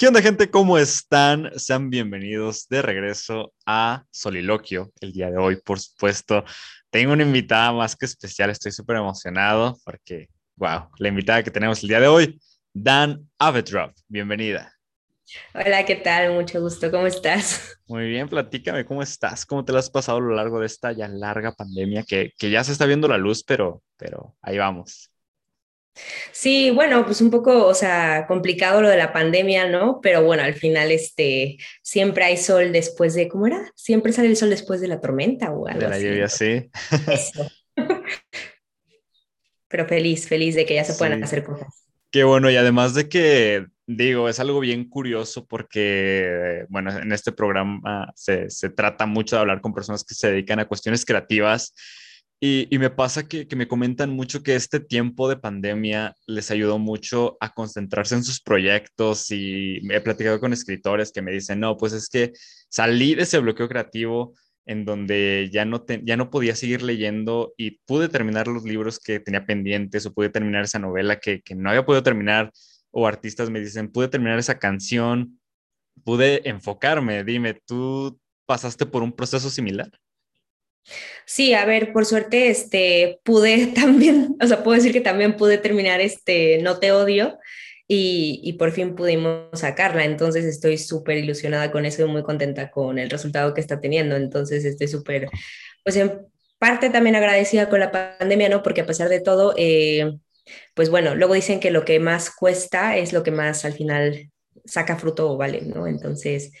¿Qué onda gente? ¿Cómo están? Sean bienvenidos de regreso a Soliloquio el día de hoy, por supuesto. Tengo una invitada más que especial, estoy súper emocionado porque, wow, la invitada que tenemos el día de hoy, Dan Avedrop. Bienvenida. Hola, ¿qué tal? Mucho gusto, ¿cómo estás? Muy bien, platícame, ¿cómo estás? ¿Cómo te lo has pasado a lo largo de esta ya larga pandemia que, que ya se está viendo la luz, pero, pero ahí vamos? Sí, bueno, pues un poco, o sea, complicado lo de la pandemia, ¿no? Pero bueno, al final, este, siempre hay sol después de, ¿cómo era? Siempre sale el sol después de la tormenta o algo De la lluvia, sí. Eso. Pero feliz, feliz de que ya se puedan hacer cosas. Qué bueno, y además de que, digo, es algo bien curioso porque, bueno, en este programa se, se trata mucho de hablar con personas que se dedican a cuestiones creativas y, me pasa que, me comentan mucho que este tiempo de pandemia les ayudó mucho a concentrarse en sus proyectos y he platicado con escritores que me dicen, no, pues es que salí de ese bloqueo creativo en donde ya no, ya no podía seguir leyendo y pude terminar los libros que tenía pendientes o pude terminar esa novela que, que no había podido terminar o artistas me dicen, pude terminar esa canción, pude enfocarme. Dime, ¿tú pasaste por un proceso similar? Sí, a ver, por suerte, este, pude también, o sea, puedo decir que también pude terminar este No te odio y, y por fin pudimos sacarla, entonces estoy súper ilusionada con eso y muy contenta con el resultado que está teniendo, entonces estoy súper, pues en parte también agradecida con la pandemia, ¿no? Porque a pesar de todo, eh, pues bueno, luego dicen que lo que más cuesta es lo que más al final saca fruto o vale, ¿no? Entonces,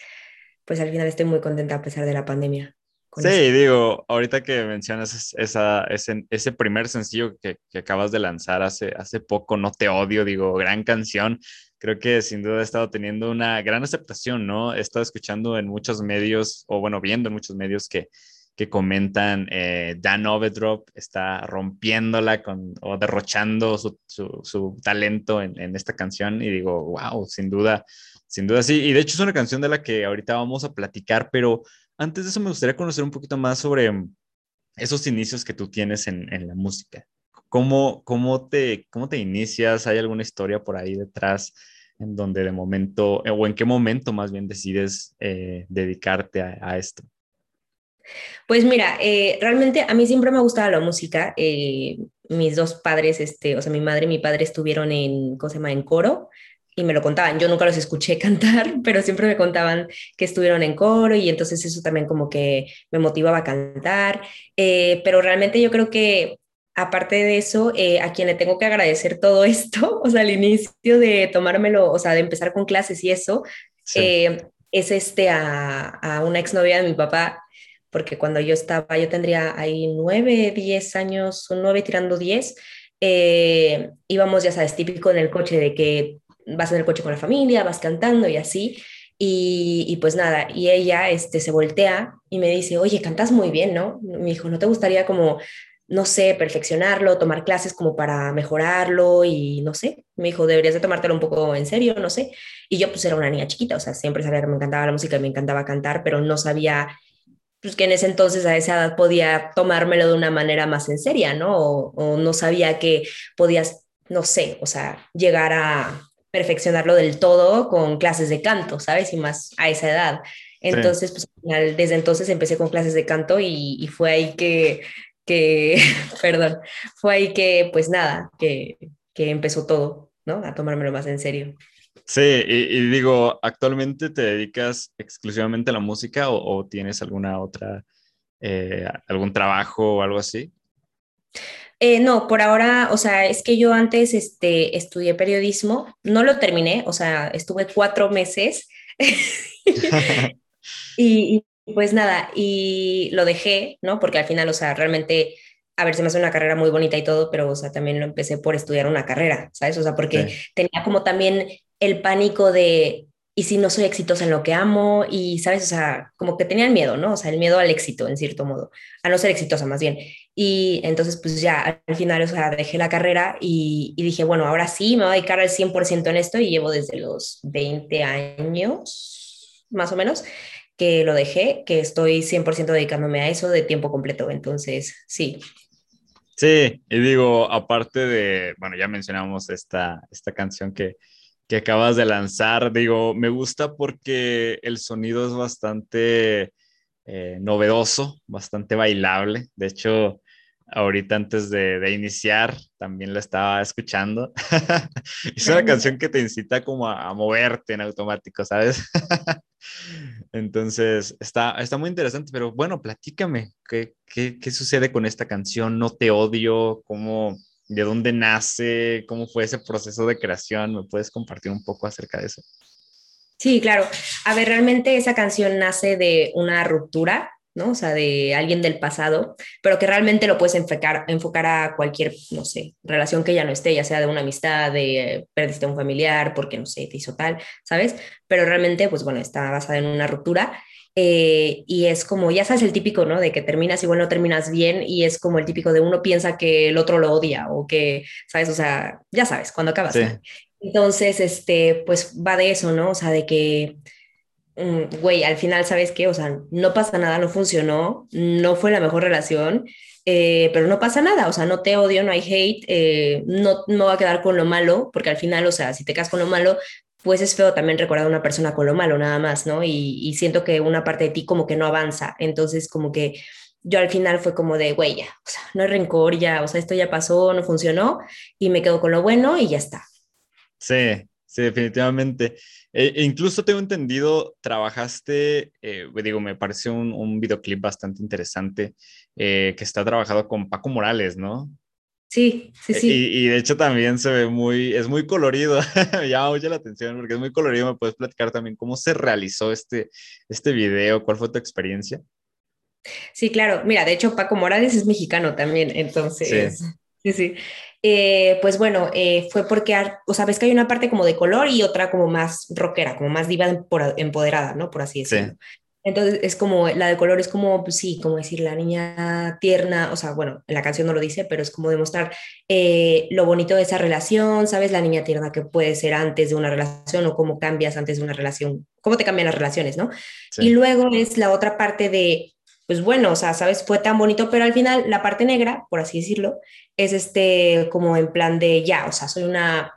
pues al final estoy muy contenta a pesar de la pandemia. Sí, digo, ahorita que mencionas esa, ese, ese primer sencillo que, que, acabas de lanzar hace, hace poco, No Te Odio, digo, gran canción, creo que sin duda ha estado teniendo una gran aceptación, ¿no? He estado escuchando en muchos medios, o bueno, viendo en muchos medios que, que comentan, eh, Dan Ovedrop está rompiéndola con, o derrochando su, su, su talento en, en, esta canción y digo, wow, sin duda, sin duda sí. Y de hecho es una canción de la que ahorita vamos a platicar, pero antes de eso, me gustaría conocer un poquito más sobre mm, esos inicios que tú tienes en, la música. ¿Cómo, cómo, te, ¿Cómo te inicias? ¿Hay alguna historia por ahí detrás en donde de momento, o en qué momento más bien decides eh, dedicarte a, esto? Pues mira, eh, realmente a mí siempre me ha gustado la música. Eh, mis dos padres, este, o sea, mi madre y mi padre estuvieron en, ¿cómo se llama? En coro y me lo contaban. Yo nunca los escuché cantar, pero siempre me contaban que estuvieron en coro y entonces eso también como que me motivaba a cantar. Eh, pero realmente yo creo que aparte de eso, eh, a quien le tengo que agradecer todo esto, o sea, al inicio de tomármelo, o sea, de empezar con clases y eso, eh, es este a, a una exnovia de mi papá, porque cuando yo estaba, yo tendría ahí nueve, diez años, nueve tirando diez, íbamos, ya sabes, típico en el coche de que vas en el coche con la familia, vas cantando y así. Y, pues nada, y ella este, se voltea y me dice, oye, cantas muy bien, ¿no? Me dijo, ¿no te gustaría como, no sé, perfeccionarlo, tomar clases como para mejorarlo y no sé? Me dijo, deberías de tomártelo un poco en serio, no sé. Y yo pues era una niña chiquita, o sea, siempre sabía que me encantaba la música y me encantaba cantar, pero no sabía pues que en ese entonces a esa edad podía tomármelo de una manera más en seria, ¿no? O, o no sabía que podías, no sé, o sea, llegar a, perfeccionarlo del todo con clases de canto, ¿sabes? Y más a esa edad. Entonces, pues al final, desde entonces empecé con clases de canto y, y fue ahí que, que perdón, fue ahí que, pues nada, que, que empezó todo, ¿no? A tomármelo más en serio. Sí, y, y digo, ¿actualmente te dedicas exclusivamente a la música o, o tienes alguna otra, eh, algún trabajo o algo así? Eh, no, por ahora, o sea, es que yo antes este, estudié periodismo, no lo terminé, o sea, estuve cuatro meses y, y, pues nada, y lo dejé, ¿no? Porque al final, o sea, realmente, a ver, se me hace una carrera muy bonita y todo, pero, o sea, también lo empecé por estudiar una carrera, ¿sabes? O sea, porque sí. tenía como también el pánico de, y si no soy exitosa en lo que amo, y sabes, o sea, como que tenía el miedo, ¿no? O sea, el miedo al éxito, en cierto modo, a no ser exitosa más bien. Y entonces, pues ya al final, o sea, dejé la carrera y, y dije, bueno, ahora sí, me voy a dedicar al 100% en esto y llevo desde los 20 años, más o menos, que lo dejé, que estoy 100% dedicándome a eso de tiempo completo. Entonces, sí. Sí, y digo, aparte de, bueno, ya mencionamos esta, esta canción que, que acabas de lanzar. Digo, me gusta porque el sonido es bastante eh, novedoso, bastante bailable. De hecho, ahorita antes de, iniciar también la estaba escuchando. es una canción que te incita como a, moverte en automático, ¿sabes? Entonces, está, está muy interesante, pero bueno, platícame, ¿qué, qué, qué sucede con esta canción? ¿No te odio? ¿Cómo, ¿De dónde nace? ¿Cómo fue ese proceso de creación? ¿Me puedes compartir un poco acerca de eso? Sí, claro. A ver, realmente esa canción nace de una ruptura ¿no? O sea, de alguien del pasado, pero que realmente lo puedes enfocar, enfocar a cualquier, no sé, relación que ya no esté, ya sea de una amistad, de perdiste a un familiar, porque, no sé, te hizo tal, ¿sabes? Pero realmente, pues bueno, está basada en una ruptura. Eh, y es como, ya sabes, el típico, ¿no? De que terminas igual no terminas bien y es como el típico de uno piensa que el otro lo odia o que, ¿sabes? O sea, ya sabes, cuando acabas. Entonces, este, pues va de eso, ¿no? O sea, de que güey, al final, ¿sabes qué? O sea, no pasa nada, no funcionó, no fue la mejor relación, eh, pero no pasa nada, o sea, no te odio, no hay hate, eh, no, no va a quedar con lo malo, porque al final, o sea, si te quedas con lo malo, pues es feo también recordar a una persona con lo malo, nada más, ¿no? Y, y siento que una parte de ti como que no avanza, entonces como que yo al final fue como de, güey, ya, o sea, no hay rencor, ya, o sea, esto ya pasó, no funcionó, y me quedo con lo bueno y ya está. Sí, sí, definitivamente. E, e incluso tengo entendido, trabajaste, eh, digo, me parece un, un videoclip bastante interesante eh, que está trabajado con Paco Morales, ¿no? Sí, sí, sí. Y, y, de hecho también se ve muy, es muy colorido, me llama mucho la atención porque es muy colorido. ¿Me puedes platicar también cómo se realizó este, este video? ¿Cuál fue tu experiencia? Sí, claro. Mira, de hecho Paco Morales es mexicano también, entonces... Sí. Sí, sí. Eh, pues bueno, eh, fue porque, o sea, ves que hay una parte como de color y otra como más rockera, como más diva empoderada, ¿no? Por así decirlo. Entonces es como, la de color es como, pues sí, como decir la niña tierna, o sea, bueno, en la canción no lo dice, pero es como demostrar eh, lo bonito de esa relación, ¿sabes? La niña tierna que puede ser antes de una relación o cómo cambias antes de una relación, cómo te cambian las relaciones, ¿no? Y luego es la otra parte de pues bueno, o sea, sabes, fue tan bonito, pero al final la parte negra, por así decirlo, es este como en plan de ya, o sea, soy una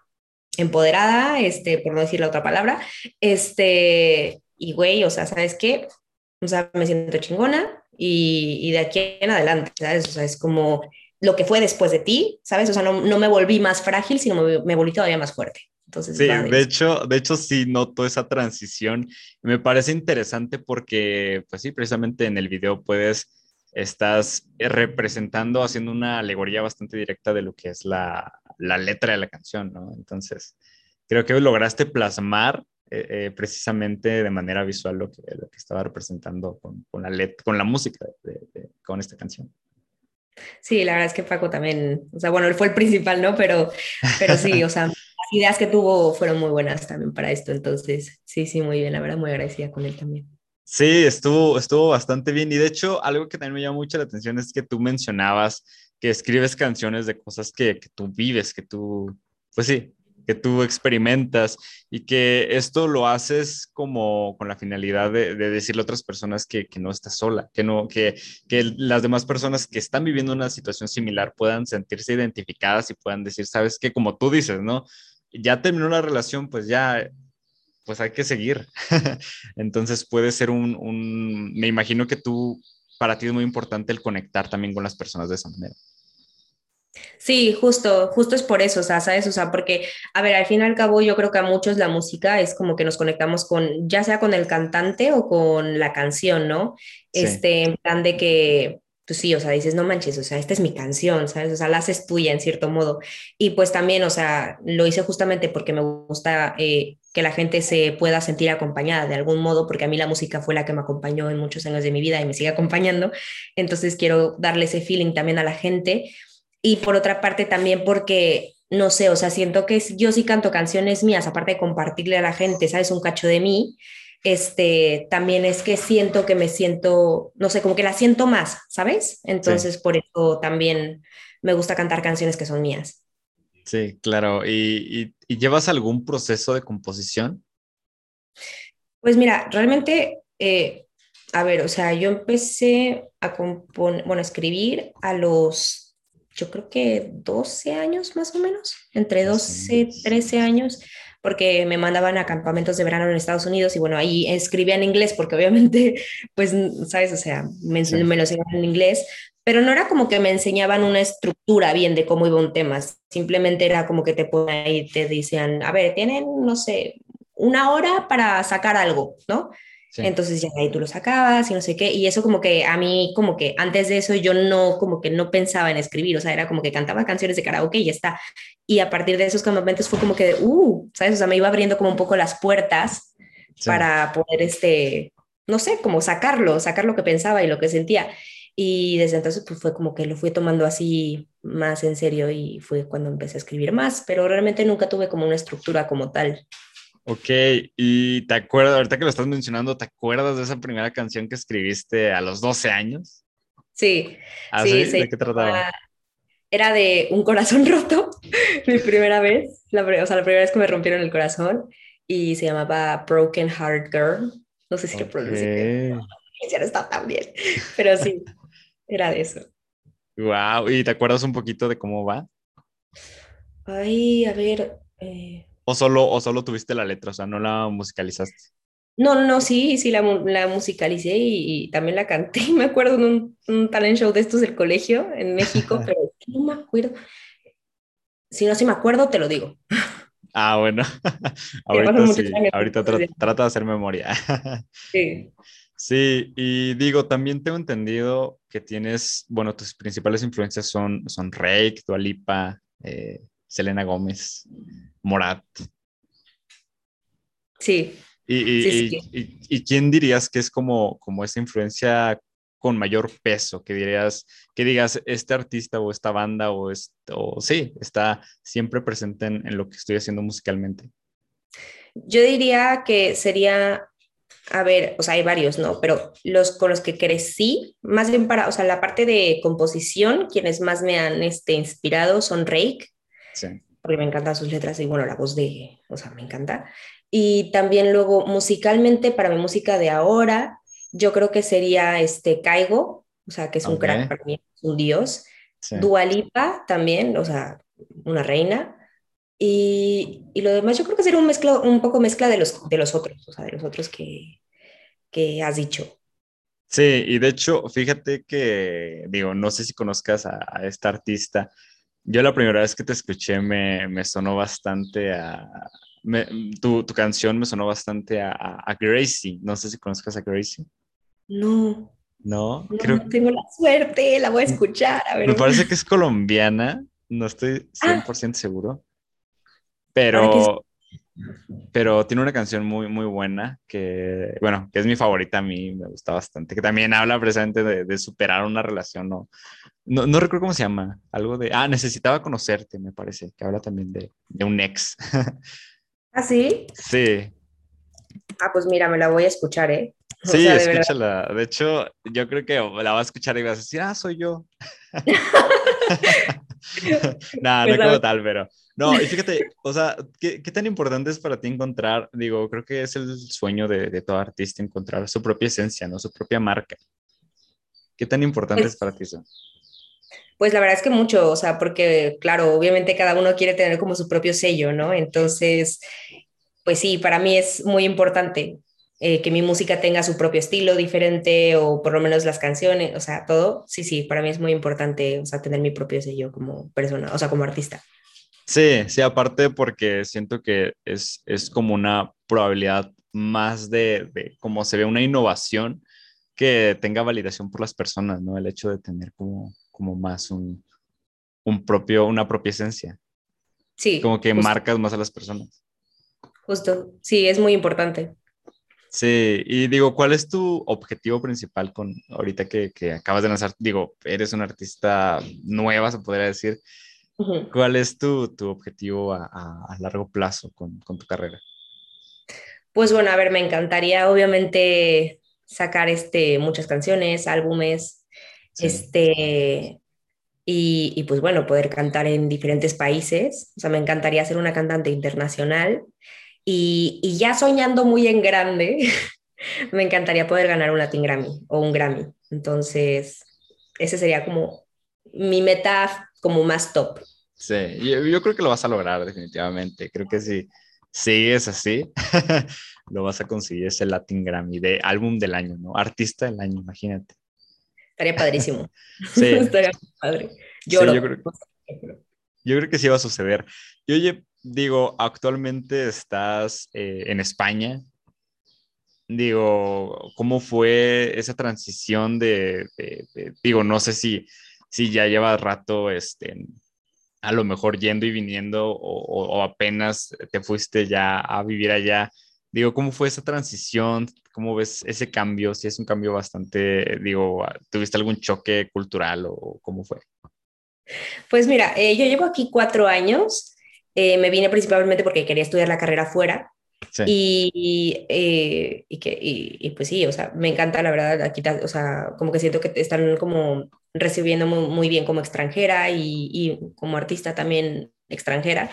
empoderada, este, por no decir la otra palabra, este, y güey, o sea, ¿sabes qué? O sea, me siento chingona y, de aquí en adelante, ¿sabes? O sea, es como lo que fue después de ti, ¿sabes? O sea, no, no me volví más frágil, sino me volví todavía más fuerte sí, de hecho, de hecho sí noto esa transición. Me parece interesante porque, pues sí, precisamente en el video puedes, estás representando, haciendo una alegoría bastante directa de lo que es la, la letra de la canción, ¿no? Entonces, creo que lograste plasmar eh, eh, precisamente de manera visual lo que, lo que estaba representando con, con la, let con la música, con esta canción. Sí, la verdad es que Paco también, o sea, bueno, él fue el principal, ¿no? Pero, pero sí, o sea, ideas que tuvo fueron muy buenas también para esto, entonces sí, sí, muy bien, la verdad, muy agradecida con él también. Sí, estuvo, estuvo bastante bien y de hecho algo que también me llama mucho la atención es que tú mencionabas que escribes canciones de cosas que, que tú vives, que tú, pues sí, que tú experimentas y que esto lo haces como con la finalidad de, de decirle a otras personas que, que, no estás sola, que, no, que, que las demás personas que están viviendo una situación similar puedan sentirse identificadas y puedan decir, sabes que como tú dices, ¿no? Ya terminó la relación, pues ya, pues hay que seguir. Entonces puede ser un, un, me imagino que tú, para ti es muy importante el conectar también con las personas de esa manera. Sí, justo, justo es por eso, o sea, ¿sabes? O sea, porque, a ver, al fin y al cabo yo creo que a muchos la música es como que nos conectamos con, ya sea con el cantante o con la canción, ¿no? Este, en plan de que, pues sí, o sea, dices, no manches, o sea, esta es mi canción, ¿sabes? O sea, la haces tuya en cierto modo. Y pues también, o sea, lo hice justamente porque me gusta eh, que la gente se pueda sentir acompañada de algún modo, porque a mí la música fue la que me acompañó en muchos años de mi vida y me sigue acompañando. Entonces quiero darle ese feeling también a la gente. Y por otra parte también porque, no sé, o sea, siento que yo sí canto canciones mías, aparte de compartirle a la gente, ¿sabes? Un cacho de mí este, también es que siento que me siento, no sé, como que la siento más, ¿sabes? Entonces, por eso también me gusta cantar canciones que son mías. Sí, claro. ¿Y, llevas algún proceso de composición? Pues mira, realmente, eh, a ver, o sea, yo empecé a componer, bueno, a escribir a los, yo creo que 12 años más o menos, entre 12, 13 años porque me mandaban a campamentos de verano en Estados Unidos y bueno, ahí escribía en inglés porque obviamente, pues, ¿sabes? O sea, me, me lo enseñaban en inglés, pero no era como que me enseñaban una estructura bien de cómo iba un tema, simplemente era como que te ponen ahí, te decían, a ver, tienen, no sé, una hora para sacar algo, ¿no? Entonces ya ahí tú lo sacabas y no sé qué, y eso como que a mí, como que antes de eso yo no, como que no pensaba en escribir, o sea, era como que cantaba canciones de karaoke y ya está. Y a partir de esos campamentos fue como que, uh, ¿sabes? O sea, me iba abriendo como un poco las puertas para poder, este, no sé, como sacarlo, sacar lo que pensaba y lo que sentía. Y desde entonces pues fue como que lo fui tomando así más en serio y fue cuando empecé a escribir más, pero realmente nunca tuve como una estructura como tal. Ok, y te acuerdas, ahorita que lo estás mencionando, ¿te acuerdas de esa primera canción que escribiste a los 12 años? Sí. ¿Ah, sí? ¿De qué trataba? Era de un corazón roto, mi primera vez, la, o sea, la primera vez que me rompieron el corazón, y se llamaba Broken Heart Girl. No sé si lo pronuncié. Ya no está tan bien, pero sí, era de eso. Wow, ¿y te acuerdas un poquito de cómo va? Ay, a ver. Eh, ¿O solo, ¿O solo tuviste la letra? O sea, no la musicalizaste. No, no, sí, sí, la, la musicalicé y, también la canté. Me acuerdo de un, un, talent show de estos del colegio en México, pero no me acuerdo. Si no, si me acuerdo, te lo digo. Ah, bueno. ahorita sí, ahorita trata de hacer memoria. sí. Sí, y digo, también tengo entendido que tienes, bueno, tus principales influencias son, son Rake, Dualipa, eh, Selena Gómez, Morat. Sí. Y, y, quién dirías que es como, como esa influencia con mayor peso? Que dirías, que digas, este artista o esta banda o, esto, sí, está siempre presente en, en lo que estoy haciendo musicalmente. Yo diría que sería a ver, o sea, hay varios, ¿no? Pero los con los que crecí, más bien para, o sea, la parte de composición, quienes más me han este, inspirado son Rake, sí. porque me encantan sus letras y bueno, la voz de, o sea, me encanta. Y también luego musicalmente, para mi música de ahora, yo creo que sería este Caigo, o sea, que es un crack para mí, un dios. Dualipa también, o sea, una reina. Y, y, lo demás yo creo que sería un, mezcla, un poco mezcla de los, de los otros, o sea, de los otros que, que has dicho. Sí, y de hecho, fíjate que, digo, no sé si conozcas a, esta artista. Yo la primera vez que te escuché me, me sonó bastante a... Me, tu, tu, canción me sonó bastante a, a, Gracie. No sé si conozcas a Gracie. No. No, no Creo... tengo la suerte, la voy a escuchar. A ver. Me parece que es colombiana, no estoy 100% ah. seguro. Pero, pero tiene una canción muy, muy buena que, bueno, que es mi favorita a mí, me gusta bastante, que también habla precisamente de, superar una relación, ¿no? ¿no? No, recuerdo cómo se llama, algo de, ah, necesitaba conocerte, me parece, que habla también de, de un ex. ¿Ah, sí? Sí. Ah, pues mira, me la voy a escuchar, ¿eh? sí, escúchala. De hecho, yo creo que la vas a escuchar y vas a decir, ah, soy yo. Nada, no como tal, pero no, y fíjate, o sea, ¿qué, ¿qué, tan importante es para ti encontrar, digo, creo que es el sueño de, de todo artista, encontrar su propia esencia, ¿no? Su propia marca. ¿Qué tan importante pues, es para ti eso? Pues la verdad es que mucho, o sea, porque claro, obviamente cada uno quiere tener como su propio sello, ¿no? Entonces, pues sí, para mí es muy importante eh, que mi música tenga su propio estilo diferente o por lo menos las canciones, o sea, todo. Sí, sí, para mí es muy importante, o sea, tener mi propio sello como persona, o sea, como artista. Sí, sí, aparte porque siento que es, es como una probabilidad más de, de como se ve una innovación que tenga validación por las personas, ¿no? El hecho de tener como, como más un, un propio, una propia esencia. Sí. Como que marcas más a las personas. Justo, sí, es muy importante. Sí, y digo, ¿cuál es tu objetivo principal con ahorita que, que acabas de lanzar? Digo, eres una artista nueva, se podría decir. ¿Cuál es tu, tu objetivo a, a, largo plazo con, con, tu carrera? Pues bueno, a ver, me encantaría obviamente sacar este, muchas canciones, álbumes, este, y, y, pues bueno, poder cantar en diferentes países. O sea, me encantaría ser una cantante internacional y, y ya soñando muy en grande, me encantaría poder ganar un Latin Grammy o un Grammy. Entonces, ese sería como mi meta como más top. Sí, yo, yo, creo que lo vas a lograr definitivamente. Creo que sí. sigues así, lo vas a conseguir ese Latin Grammy de álbum del año, ¿no? Artista del año, imagínate. Estaría padrísimo. Sí. Estaría padre. Lloro. yo, creo, yo, creo, que sí va a suceder. Y oye, digo, actualmente estás eh, en España. Digo, ¿cómo fue esa transición de, digo, no sé si, si ya llevas rato este, a lo mejor yendo y viniendo o, apenas te fuiste ya a vivir allá. Digo, ¿cómo fue esa transición? ¿Cómo ves ese cambio? Si es un cambio bastante, digo, ¿tuviste algún choque cultural o cómo fue? Pues mira, eh, yo llevo aquí cuatro años. Eh, me vine principalmente porque quería estudiar la carrera fuera. Y, eh, y, que, y, pues sí, o sea, me encanta la verdad, aquí, o sea, como que siento que están como recibiendo muy, bien como extranjera y, como artista también extranjera.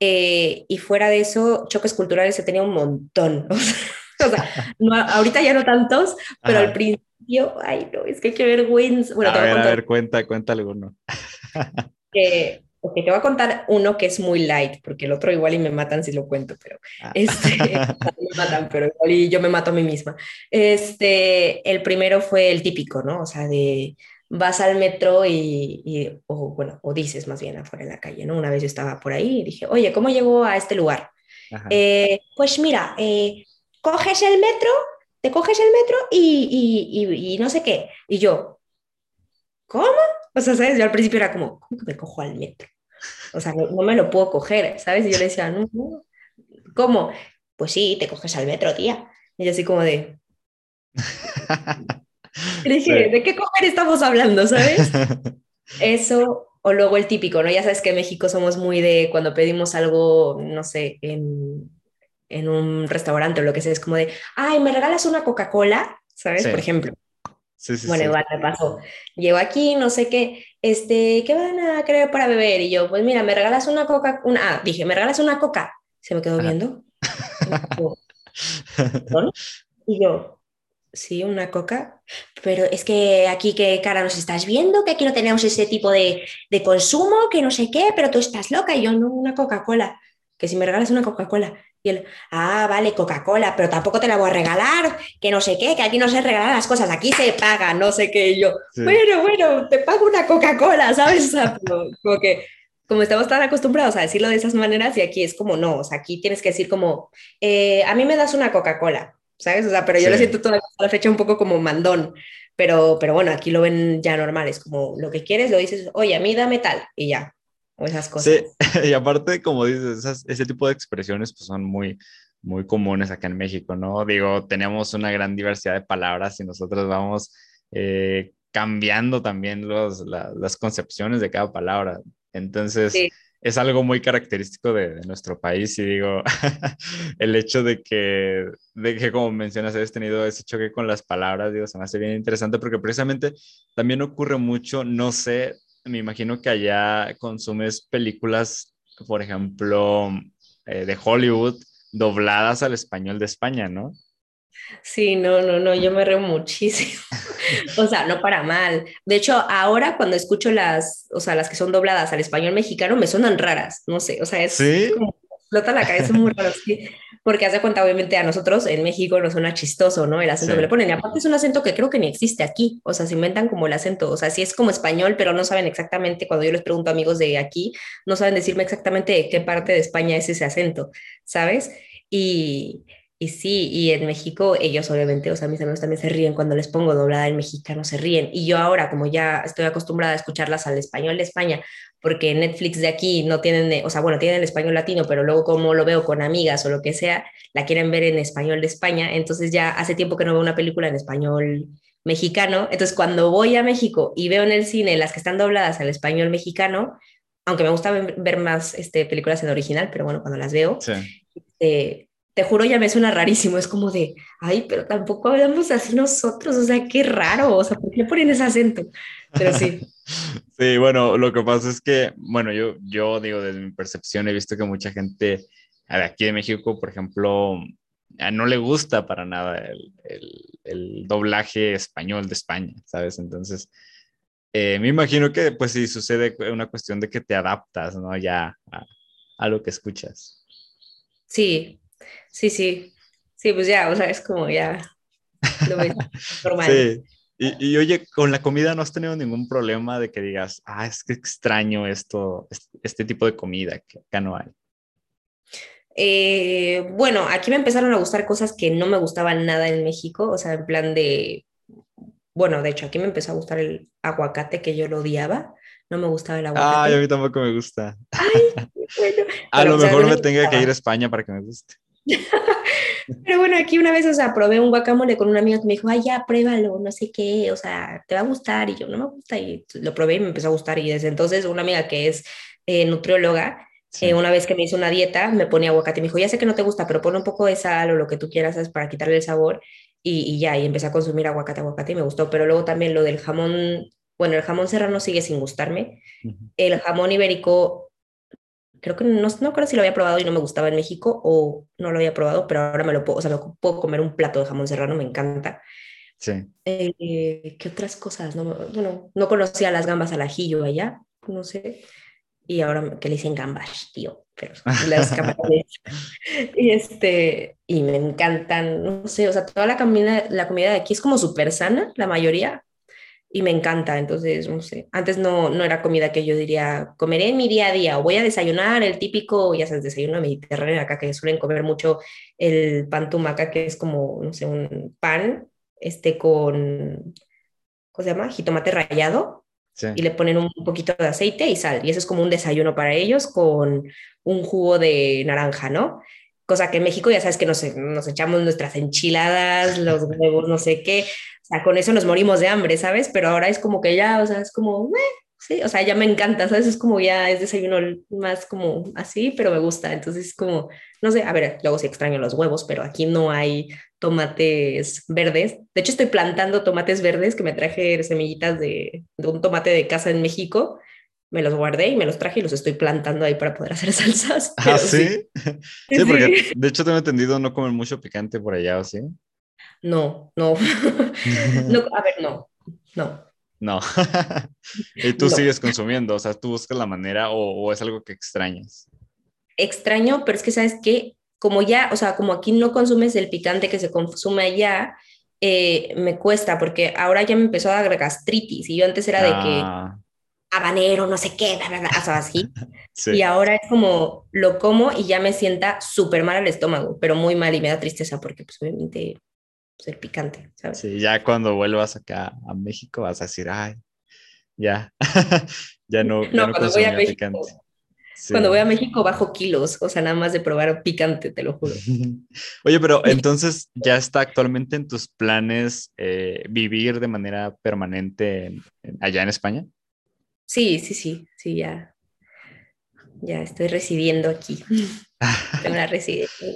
Eh, y fuera de eso, choques culturales he tenido un montón. o sea, no, ahorita ya no tantos, pero al principio, ay, no, es que qué vergüenza. Bueno, a, ver, a, ver, cuenta, cuenta alguno. que Ok, te voy a contar uno que es muy light, porque el otro igual y me matan si lo cuento, pero ah. este, me matan, pero igual y yo me mato a mí misma. Este, el primero fue el típico, ¿no? O sea, de vas al metro y, o bueno, o dices más bien afuera en la calle, ¿no? Una vez yo estaba por ahí y dije, oye, ¿cómo llego a este lugar? Eh, pues mira, eh, coges el metro, te coges el metro y, y, y no sé qué. Y yo, ¿cómo? O sea, ¿sabes? Yo al principio era como, ¿cómo que me cojo al metro? O sea, no, me lo puedo coger, ¿sabes? Y yo le decía, no, no. ¿Cómo? Pues sí, te coges al metro, tía. Y yo así como de... Y dije, ¿de qué coger estamos hablando, sabes? Eso, o luego el típico, ¿no? Ya sabes que en México somos muy de cuando pedimos algo, no sé, en, en un restaurante o lo que sea, es como de, ay, ¿me regalas una Coca-Cola? ¿Sabes? Por ejemplo bueno, igual me pasó. Llego aquí, no sé qué, este, ¿qué van a querer para beber? Y yo, pues mira, me regalas una coca, una, ah, dije, me regalas una coca. Se me quedó viendo. y yo, sí, una coca, pero es que aquí qué cara nos estás viendo, que aquí no tenemos ese tipo de, de consumo, que no sé qué, pero tú estás loca y yo no, una Coca-Cola, que si me regalas una Coca-Cola. Y él, ah, vale, Coca-Cola, pero tampoco te la voy a regalar, que no sé qué, que aquí no se regalan las cosas, aquí se paga, no sé qué. Y yo, bueno, bueno, te pago una Coca-Cola, ¿sabes? Como, que, como estamos tan acostumbrados a decirlo de esas maneras, y aquí es como, no, o sea, aquí tienes que decir como, eh, a mí me das una Coca-Cola, ¿sabes? O sea, pero yo lo siento toda la fecha un poco como mandón. Pero, pero bueno, aquí lo ven ya normal, es como lo que quieres, lo dices, oye, a mí dame tal, y ya, o esas cosas. Sí, y aparte, como dices, ese tipo de expresiones pues, son muy, muy comunes acá en México, ¿no? Digo, tenemos una gran diversidad de palabras y nosotros vamos eh, cambiando también los, las concepciones de cada palabra. Entonces, es algo muy característico de, nuestro país y digo, el hecho de que, de que, como mencionas, hayas tenido ese choque con las palabras, digo, se me hace bien interesante porque precisamente también ocurre mucho, no sé, me imagino que allá consumes películas, por ejemplo, eh, de Hollywood, dobladas al español de España, ¿no? Sí, no, no, no, yo me río muchísimo. o sea, no para mal. De hecho, ahora cuando escucho las, o sea, las que son dobladas al español mexicano, me suenan raras, no sé, o sea, es, ¿Sí? como explota la cabeza muy raro. ¿sí? porque hace cuenta, obviamente, a nosotros en México nos suena chistoso, ¿no? El acento que le ponen. Y aparte es un acento que creo que ni existe aquí. O sea, se inventan como el acento. O sea, sí es como español, pero no saben exactamente, cuando yo les pregunto a amigos de aquí, no saben decirme exactamente de qué parte de España es ese acento, ¿sabes? Y, y sí, y en México ellos obviamente, o sea, mis amigos también se ríen cuando les pongo doblada en mexicano, se ríen. Y yo ahora, como ya estoy acostumbrada a escucharlas al español de España porque Netflix de aquí no tienen, o sea, bueno, tienen el español latino, pero luego como lo veo con amigas o lo que sea, la quieren ver en español de España, entonces ya hace tiempo que no veo una película en español mexicano, entonces cuando voy a México y veo en el cine las que están dobladas al español mexicano, aunque me gusta ver más este, películas en original, pero bueno, cuando las veo, eh, te juro ya me suena rarísimo, es como de, ay, pero tampoco hablamos así nosotros, o sea, qué raro, o sea, ¿por qué ponen ese acento? Pero sí. Sí, bueno, lo que pasa es que, bueno, yo, yo digo, desde mi percepción he visto que mucha gente aquí de México, por ejemplo, no le gusta para nada el, el, doblaje español de España, ¿sabes? Entonces, eh, me imagino que pues sí sucede una cuestión de que te adaptas, ¿no? Ya a, a lo que escuchas. Sí, sí, sí. Sí, pues ya, o sea, es como ya lo ves normal. Sí. Y, y, oye, con la comida no has tenido ningún problema de que digas, ah, es que extraño esto, este, tipo de comida que acá no hay. Eh, bueno, aquí me empezaron a gustar cosas que no me gustaban nada en México, o sea, en plan de, bueno, de hecho, aquí me empezó a gustar el aguacate que yo lo odiaba, no me gustaba el aguacate. Ay, a mí tampoco me gusta. Ay, bueno. a lo mejor me tenga que ir a España para que me guste. Pero bueno, aquí una vez, o sea, probé un guacamole con una amiga que me dijo, ay, ya, pruébalo, no sé qué, o sea, te va a gustar. Y yo, no me gusta. Y lo probé y me empezó a gustar. Y desde entonces, una amiga que es eh, nutrióloga, eh, una vez que me hizo una dieta, me ponía aguacate. Me dijo, ya sé que no te gusta, pero pon un poco de sal o lo que tú quieras ¿sabes? para quitarle el sabor. Y, y, ya, y empecé a consumir aguacate, aguacate y me gustó. Pero luego también lo del jamón, bueno, el jamón serrano sigue sin gustarme. El jamón ibérico creo que no, no creo si lo había probado y no me gustaba en México o no lo había probado, pero ahora me lo puedo, o sea, me puedo comer un plato de jamón serrano, me encanta. Sí. Eh, ¿Qué otras cosas? No, bueno, no conocía las gambas al ajillo allá, no sé. Y ahora que le dicen gambas, tío, pero las gambas. y, este, y me encantan, no sé, o sea, toda la comida, la comida de aquí es como súper sana, la mayoría, y me encanta. Entonces, no sé, antes no, no era comida que yo diría, comeré en mi día a día o voy a desayunar el típico, ya sabes, desayuno mediterráneo acá que suelen comer mucho el pan tumaca, que es como, no sé, un pan este con, ¿cómo se llama? Jitomate rallado. Y le ponen un poquito de aceite y sal. Y eso es como un desayuno para ellos con un jugo de naranja, ¿no? Cosa que en México ya sabes que nos, nos echamos nuestras enchiladas, los huevos, no sé qué sea, con eso nos morimos de hambre, ¿sabes? Pero ahora es como que ya, o sea, es como, sí, o sea, ya me encanta, ¿sabes? Es como ya es desayuno más como así, pero me gusta. Entonces es como, no sé, a ver, luego sí extraño los huevos, pero aquí no hay tomates verdes. De hecho, estoy plantando tomates verdes que me traje semillitas de, de un tomate de casa en México. Me los guardé y me los traje y los estoy plantando ahí para poder hacer salsas. ¿Ah, sí? Sí, porque de hecho tengo entendido no comen mucho picante por allá, ¿o sí? No, no. no a ver, no, no. No. y tú sigues consumiendo, o sea, tú buscas la manera o, es algo que extrañas. Extraño, pero es que sabes que como ya, o sea, como aquí no consumes el picante que se consume allá, eh, me cuesta porque ahora ya me empezó a dar gastritis y yo antes era de que ah. habanero, no sé qué, o sea, así. Y ahora es como lo como y ya me sienta súper mal el estómago, pero muy mal y me da tristeza porque pues obviamente ser picante, ¿sabes? Sí, ya cuando vuelvas acá a México vas a decir, ay, ya, ya no, no, ya no cuando voy a México, picante. Cuando voy a México bajo kilos, o sea, nada más de probar picante, te lo juro. Oye, pero entonces ya está actualmente en tus planes eh, vivir de manera permanente allá en España? Sí, sí, sí, sí, ya. Ya estoy residiendo aquí. Tengo una residencia.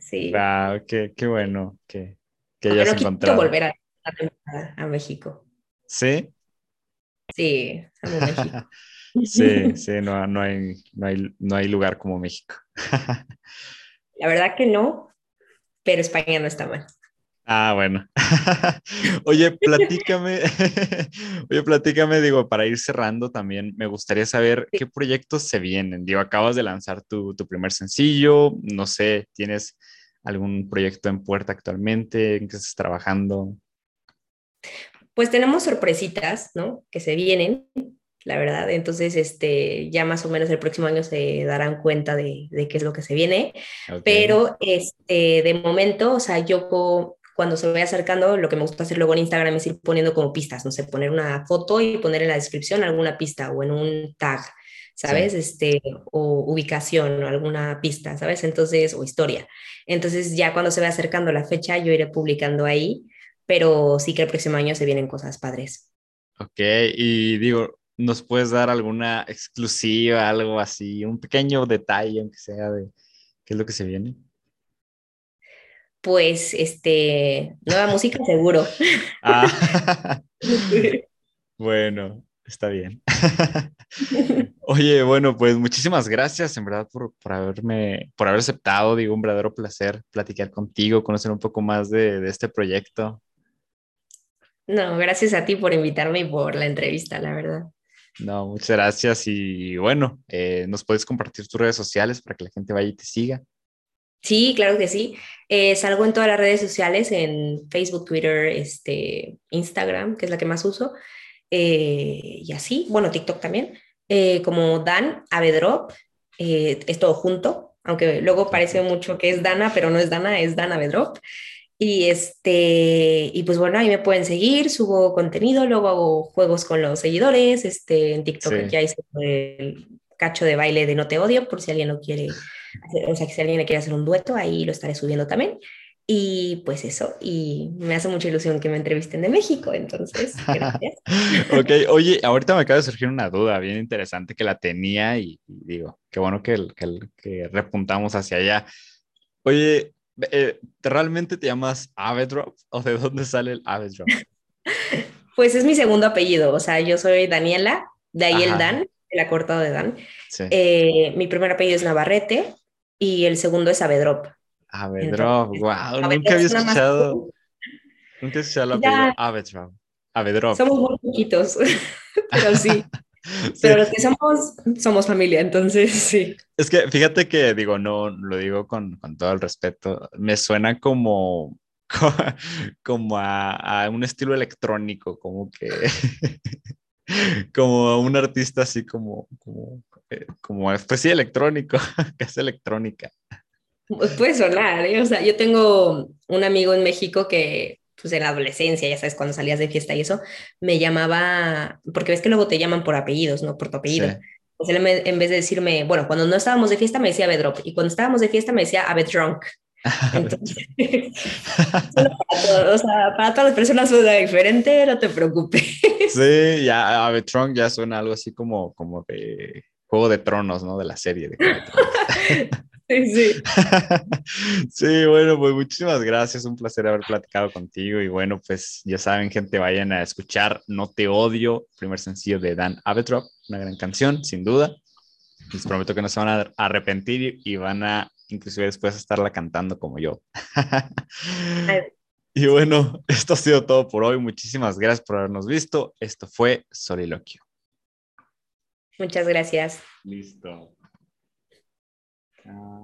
Sí. Wow, qué, qué bueno que, que hayas no encontrado. volver a, a, México. ¿Sí? Sí, México. sí, sí, no, no, hay, no, hay, no hay lugar como México. La verdad que no, pero España no está mal. Ah, bueno. Oye, platícame, oye, platícame, digo, para ir cerrando también, me gustaría saber qué proyectos se vienen. Digo, acabas de lanzar tu, tu, primer sencillo, no sé, ¿tienes algún proyecto en puerta actualmente? ¿En qué estás trabajando? Pues tenemos sorpresitas, ¿no? Que se vienen, la verdad. Entonces, este, ya más o menos el próximo año se darán cuenta de, de qué es lo que se viene. Pero, este, de momento, o sea, yo cuando se vaya acercando, lo que me gusta hacer luego en Instagram es ir poniendo como pistas, no sé, poner una foto y poner en la descripción alguna pista o en un tag, ¿sabes? Este, o ubicación o alguna pista, ¿sabes? Entonces, o historia. Entonces, ya cuando se vaya acercando la fecha, yo iré publicando ahí, pero sí que el próximo año se vienen cosas padres. Ok, y digo, ¿nos puedes dar alguna exclusiva, algo así, un pequeño detalle, aunque sea de qué es lo que se viene? pues, este, nueva música seguro. Ah, bueno, está bien. Oye, bueno, pues muchísimas gracias en verdad por, por, haberme, por haber aceptado, digo, un verdadero placer platicar contigo, conocer un poco más de, de este proyecto. No, gracias a ti por invitarme y por la entrevista, la verdad. No, muchas gracias y bueno, eh, nos puedes compartir tus redes sociales para que la gente vaya y te siga. Sí, claro que sí. Eh, salgo en todas las redes sociales, en Facebook, Twitter, este, Instagram, que es la que más uso, eh, y así, bueno, TikTok también, eh, como Dan Avedrop, es todo junto, aunque luego parece mucho que es Dana, pero no es Dana, es Dan Avedrop. Y, este, y pues bueno, ahí me pueden seguir, subo contenido, luego hago juegos con los seguidores, este, en TikTok ya hice el cacho de baile de No Te Odio, por si alguien lo quiere o sea, que si alguien le quiere hacer un dueto, ahí lo estaré subiendo también. Y pues eso, y me hace mucha ilusión que me entrevisten de México, entonces, gracias. ok, oye, ahorita me acaba de surgir una duda bien interesante que la tenía y, digo, qué bueno que, que, que, repuntamos hacia allá. Oye, eh, ¿realmente te llamas Avedrop o de dónde sale el Avedrop? pues es mi segundo apellido, o sea, yo soy Daniela, de ahí el Dan, el acortado de Dan. Eh, mi primer apellido es Navarrete, y el segundo es Avedrop. Avedrop, wow, nunca había escuchado. Nunca he escuchado el apellido Avedrop. Avedrop. Somos muy poquitos, pero sí. Pero los que somos, somos familia, entonces sí. Es que fíjate que digo, no lo digo con, con todo el respeto, me suena como, como a, a, un estilo electrónico, como que, como un artista así como, como, eh, como pues sí, electrónico, que es electrónica. Pues puede sonar, ¿eh? o sea, yo tengo un amigo en México que, pues en la adolescencia, ya sabes, cuando salías de fiesta y eso, me llamaba, porque ves que luego te llaman por apellidos, ¿no? Por tu apellido. Pues él en vez de decirme, bueno, cuando no estábamos de fiesta me decía Bedrop y cuando estábamos de fiesta me decía Abedrunk. Entonces, para, o sea, para todas las personas suena diferente, no te preocupes. Sí, ya Abedrunk ya suena algo así como, como de Juego de Tronos, ¿no? De la serie de Sí, sí. sí, bueno, pues muchísimas gracias, un placer haber platicado contigo y bueno, pues ya saben, gente, vayan a escuchar No Te Odio, primer sencillo de Dan Abetrop, una gran canción, sin duda. Les prometo que no se van a arrepentir y van a inclusive después estarla cantando como yo. y bueno, esto ha sido todo por hoy. Muchísimas gracias por habernos visto. Esto fue Soliloquio. Muchas gracias. Listo. Uh,